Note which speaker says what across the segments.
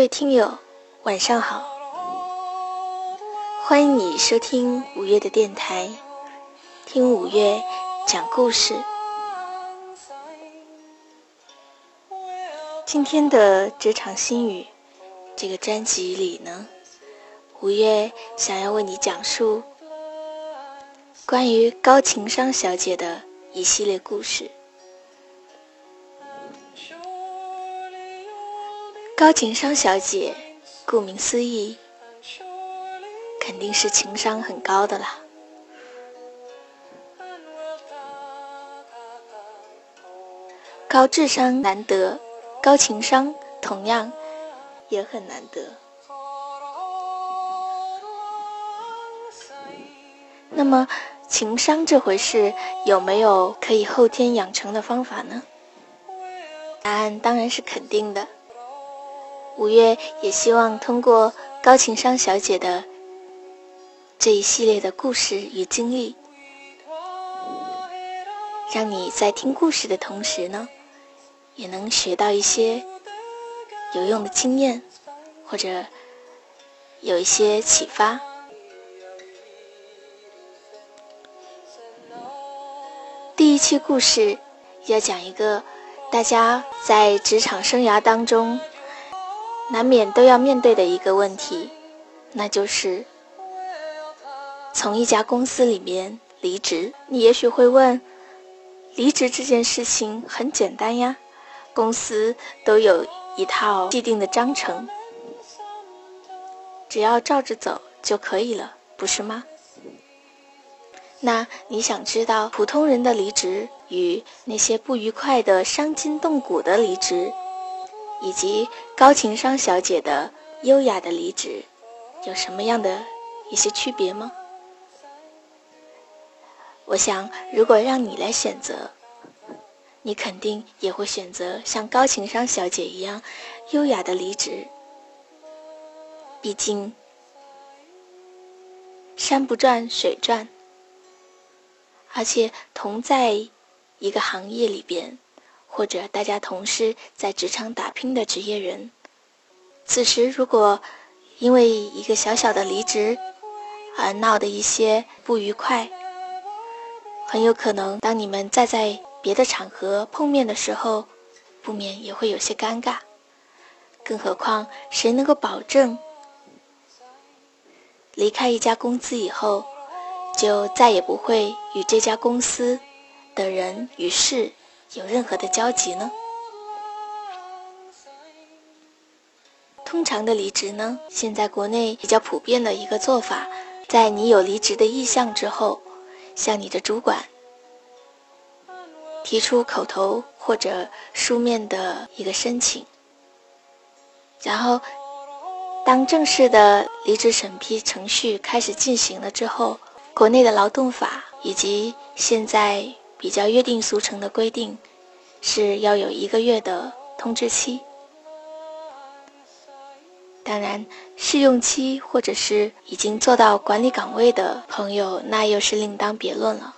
Speaker 1: 各位听友，晚上好！欢迎你收听五月的电台，听五月讲故事。今天的职场心语这个专辑里呢，五月想要为你讲述关于高情商小姐的一系列故事。高情商小姐，顾名思义，肯定是情商很高的啦。高智商难得，高情商同样也很难得。那么，情商这回事有没有可以后天养成的方法呢？答案当然是肯定的。五月也希望通过高情商小姐的这一系列的故事与经历，让你在听故事的同时呢，也能学到一些有用的经验，或者有一些启发。第一期故事要讲一个大家在职场生涯当中。难免都要面对的一个问题，那就是从一家公司里面离职。你也许会问，离职这件事情很简单呀，公司都有一套既定的章程，只要照着走就可以了，不是吗？那你想知道普通人的离职与那些不愉快的、伤筋动骨的离职？以及高情商小姐的优雅的离职，有什么样的一些区别吗？我想，如果让你来选择，你肯定也会选择像高情商小姐一样优雅的离职。毕竟，山不转水转，而且同在一个行业里边。或者大家同是在职场打拼的职业人，此时如果因为一个小小的离职而闹的一些不愉快，很有可能当你们再在别的场合碰面的时候，不免也会有些尴尬。更何况，谁能够保证离开一家公司以后，就再也不会与这家公司的人与事？有任何的交集呢？通常的离职呢，现在国内比较普遍的一个做法，在你有离职的意向之后，向你的主管提出口头或者书面的一个申请，然后当正式的离职审批程序开始进行了之后，国内的劳动法以及现在。比较约定俗成的规定，是要有一个月的通知期。当然，试用期或者是已经做到管理岗位的朋友，那又是另当别论了。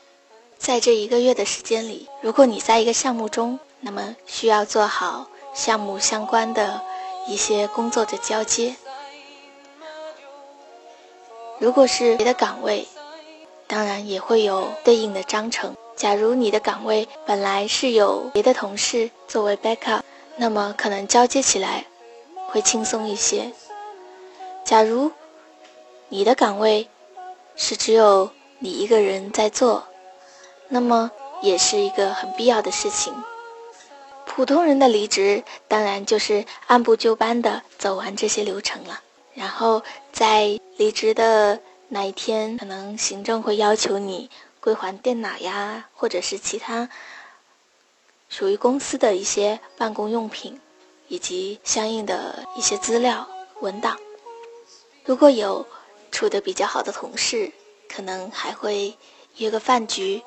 Speaker 1: 在这一个月的时间里，如果你在一个项目中，那么需要做好项目相关的一些工作的交接。如果是别的岗位，当然也会有对应的章程。假如你的岗位本来是有别的同事作为 backup，那么可能交接起来会轻松一些。假如你的岗位是只有你一个人在做，那么也是一个很必要的事情。普通人的离职当然就是按部就班的走完这些流程了，然后在离职的那一天，可能行政会要求你。归还电脑呀，或者是其他属于公司的一些办公用品，以及相应的一些资料文档。如果有处的比较好的同事，可能还会约个饭局，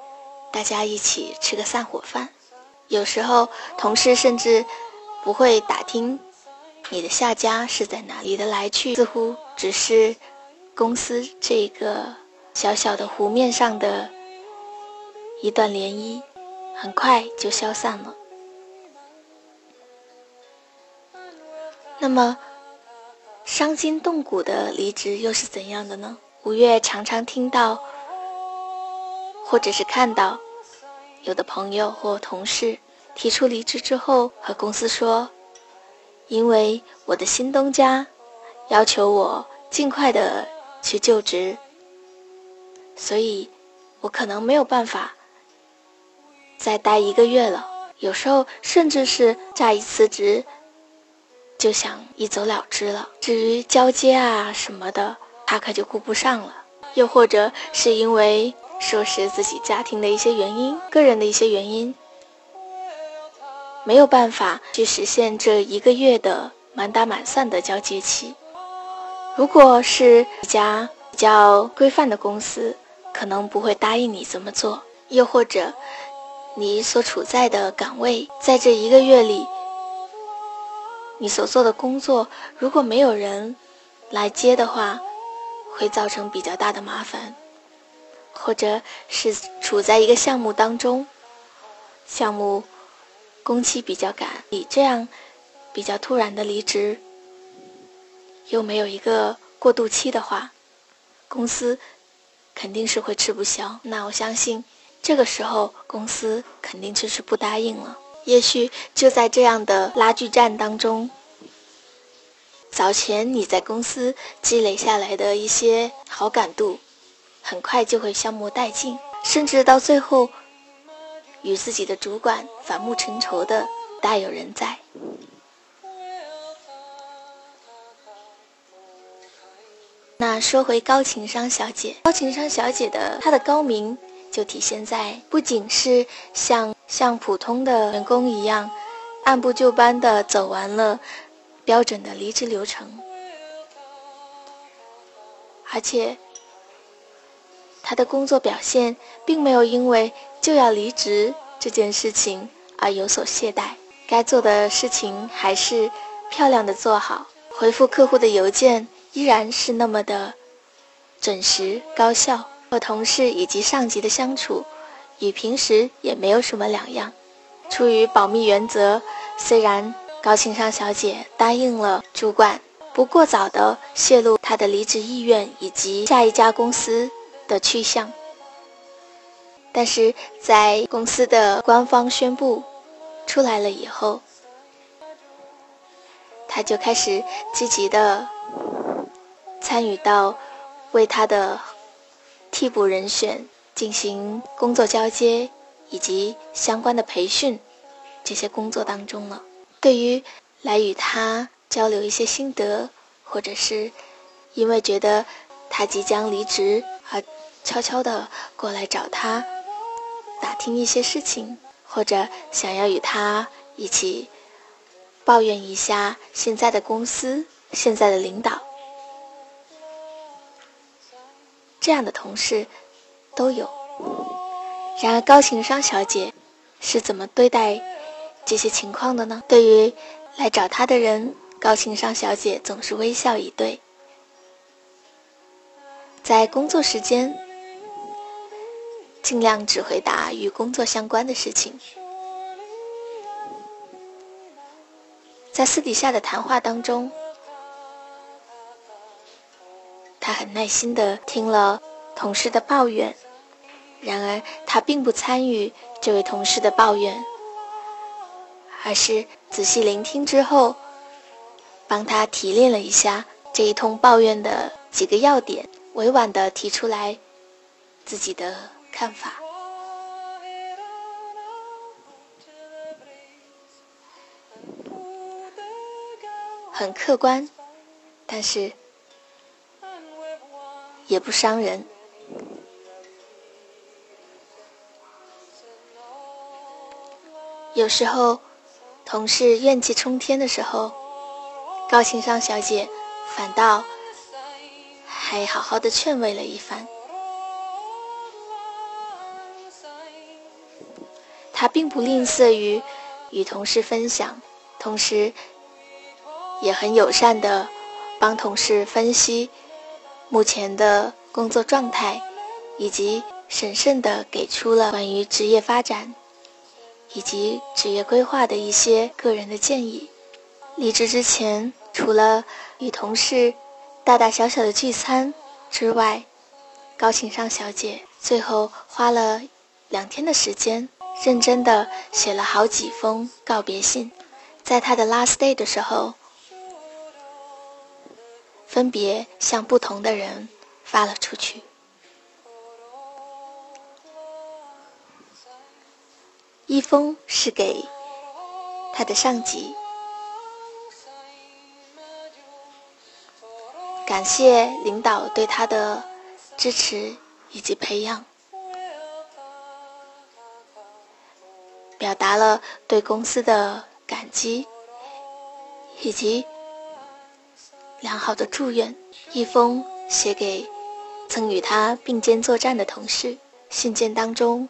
Speaker 1: 大家一起吃个散伙饭。有时候同事甚至不会打听你的下家是在哪里的来去，似乎只是公司这个小小的湖面上的。一段涟漪，很快就消散了。那么，伤筋动骨的离职又是怎样的呢？五月常常听到，或者是看到，有的朋友或同事提出离职之后，和公司说，因为我的新东家要求我尽快的去就职，所以我可能没有办法再待一个月了。有时候甚至是乍一辞职，就想一走了之了。至于交接啊什么的，他可就顾不上了。又或者是因为说是自己家庭的一些原因、个人的一些原因，没有办法去实现这一个月的满打满算的交接期。如果是一家比较规范的公司，可能不会答应你这么做。又或者。你所处在的岗位，在这一个月里，你所做的工作，如果没有人来接的话，会造成比较大的麻烦；或者是处在一个项目当中，项目工期比较赶，你这样比较突然的离职，又没有一个过渡期的话，公司肯定是会吃不消。那我相信。这个时候，公司肯定就是不答应了。也许就在这样的拉锯战当中，早前你在公司积累下来的一些好感度，很快就会消磨殆尽，甚至到最后，与自己的主管反目成仇的大有人在。说回高情商小姐，高情商小姐的她的高明。就体现在不仅是像像普通的员工一样，按部就班的走完了标准的离职流程，而且他的工作表现并没有因为就要离职这件事情而有所懈怠，该做的事情还是漂亮的做好，回复客户的邮件依然是那么的准时高效。和同事以及上级的相处，与平时也没有什么两样。出于保密原则，虽然高情商小姐答应了主管不过早的泄露她的离职意愿以及下一家公司的去向，但是在公司的官方宣布出来了以后，她就开始积极的参与到为他的。替补人选进行工作交接以及相关的培训，这些工作当中了。对于来与他交流一些心得，或者是因为觉得他即将离职而悄悄的过来找他打听一些事情，或者想要与他一起抱怨一下现在的公司、现在的领导。这样的同事都有。然而，高情商小姐是怎么对待这些情况的呢？对于来找她的人，高情商小姐总是微笑以对。在工作时间，尽量只回答与工作相关的事情。在私底下的谈话当中。很耐心地听了同事的抱怨，然而他并不参与这位同事的抱怨，而是仔细聆听之后，帮他提炼了一下这一通抱怨的几个要点，委婉地提出来自己的看法，很客观，但是。也不伤人。有时候，同事怨气冲天的时候，高情商小姐反倒还好好的劝慰了一番。她并不吝啬于与同事分享，同时也很友善的帮同事分析。目前的工作状态，以及审慎地给出了关于职业发展以及职业规划的一些个人的建议。离职之前，除了与同事大大小小的聚餐之外，高情商小姐最后花了两天的时间，认真的写了好几封告别信，在她的 last day 的时候，分别向不同的人发了出去。一封是给他的上级，感谢领导对他的支持以及培养，表达了对公司的感激以及良好的祝愿。一封写给曾与他并肩作战的同事，信件当中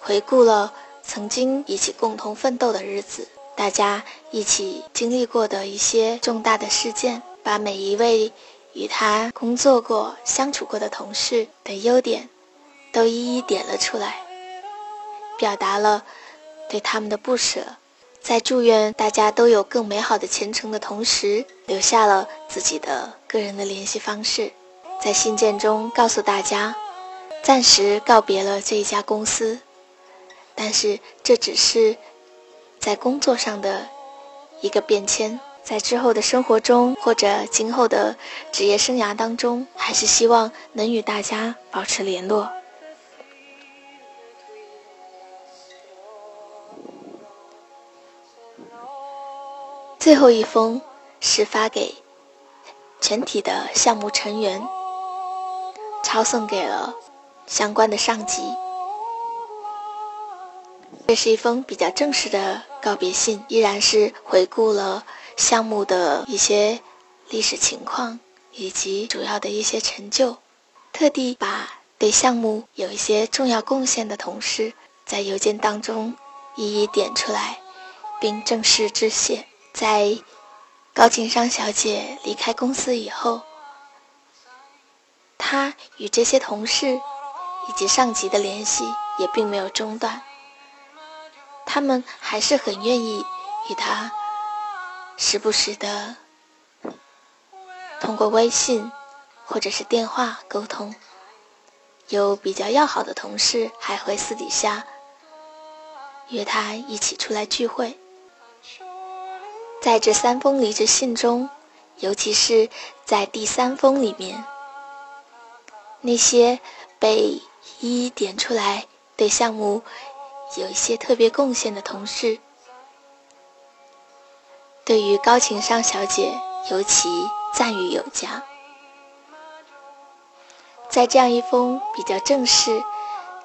Speaker 1: 回顾了。曾经一起共同奋斗的日子，大家一起经历过的一些重大的事件，把每一位与他工作过、相处过的同事的优点，都一一点了出来，表达了对他们的不舍，在祝愿大家都有更美好的前程的同时，留下了自己的个人的联系方式，在信件中告诉大家，暂时告别了这一家公司。但是这只是在工作上的一个变迁，在之后的生活中或者今后的职业生涯当中，还是希望能与大家保持联络。最后一封是发给全体的项目成员，抄送给了相关的上级。这是一封比较正式的告别信，依然是回顾了项目的一些历史情况以及主要的一些成就，特地把对项目有一些重要贡献的同事在邮件当中一一点出来，并正式致谢。在高情商小姐离开公司以后，她与这些同事以及上级的联系也并没有中断。他们还是很愿意与他时不时的通过微信或者是电话沟通。有比较要好的同事还会私底下约他一起出来聚会。在这三封离职信中，尤其是在第三封里面，那些被一一点出来对项目。有一些特别贡献的同事，对于高情商小姐尤其赞誉有加。在这样一封比较正式、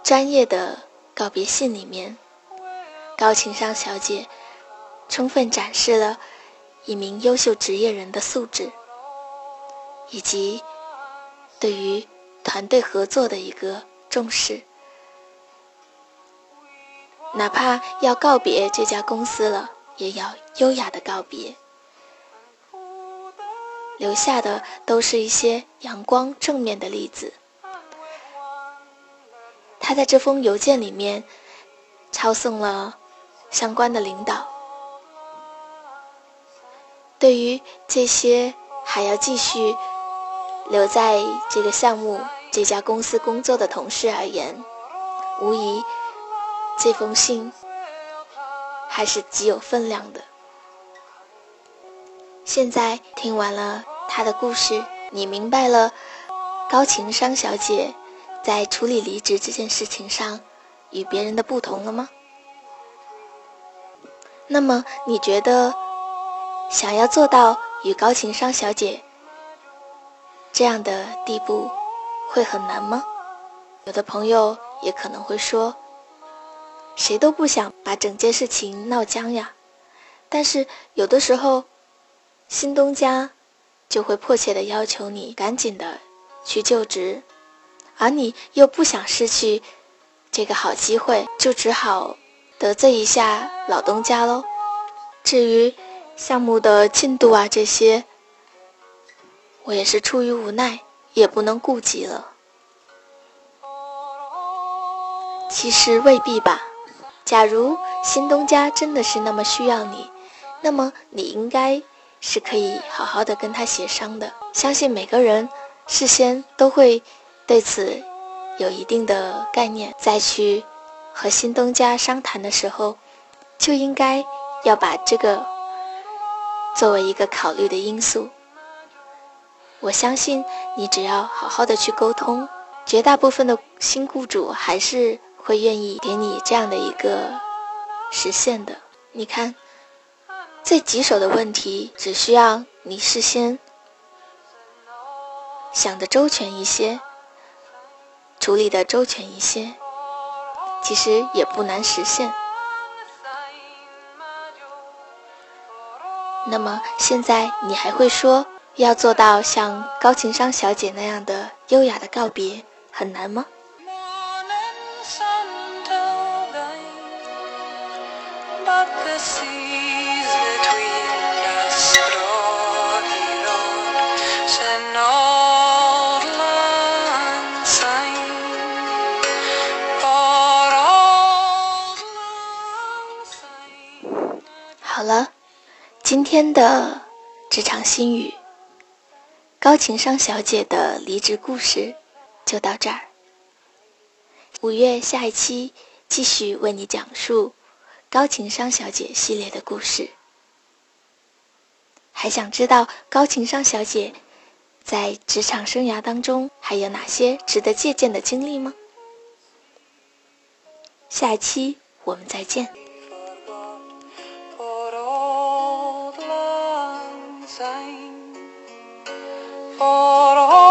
Speaker 1: 专业的告别信里面，高情商小姐充分展示了一名优秀职业人的素质，以及对于团队合作的一个重视。哪怕要告别这家公司了，也要优雅的告别，留下的都是一些阳光正面的例子。他在这封邮件里面抄送了相关的领导。对于这些还要继续留在这个项目、这家公司工作的同事而言，无疑。这封信还是极有分量的。现在听完了他的故事，你明白了高情商小姐在处理离职这件事情上与别人的不同了吗？那么你觉得想要做到与高情商小姐这样的地步会很难吗？有的朋友也可能会说。谁都不想把整件事情闹僵呀，但是有的时候，新东家就会迫切的要求你赶紧的去就职，而你又不想失去这个好机会，就只好得罪一下老东家喽。至于项目的进度啊这些，我也是出于无奈，也不能顾及了。其实未必吧。假如新东家真的是那么需要你，那么你应该是可以好好的跟他协商的。相信每个人事先都会对此有一定的概念，再去和新东家商谈的时候，就应该要把这个作为一个考虑的因素。我相信你只要好好的去沟通，绝大部分的新雇主还是会愿意给你这样的一个实现的。你看。最棘手的问题，只需要你事先想的周全一些，处理的周全一些，其实也不难实现。那么现在你还会说要做到像高情商小姐那样的优雅的告别很难吗？好了，今天的职场心语，高情商小姐的离职故事就到这儿。五月下一期继续为你讲述高情商小姐系列的故事。还想知道高情商小姐在职场生涯当中还有哪些值得借鉴的经历吗？下一期我们再见。time for all.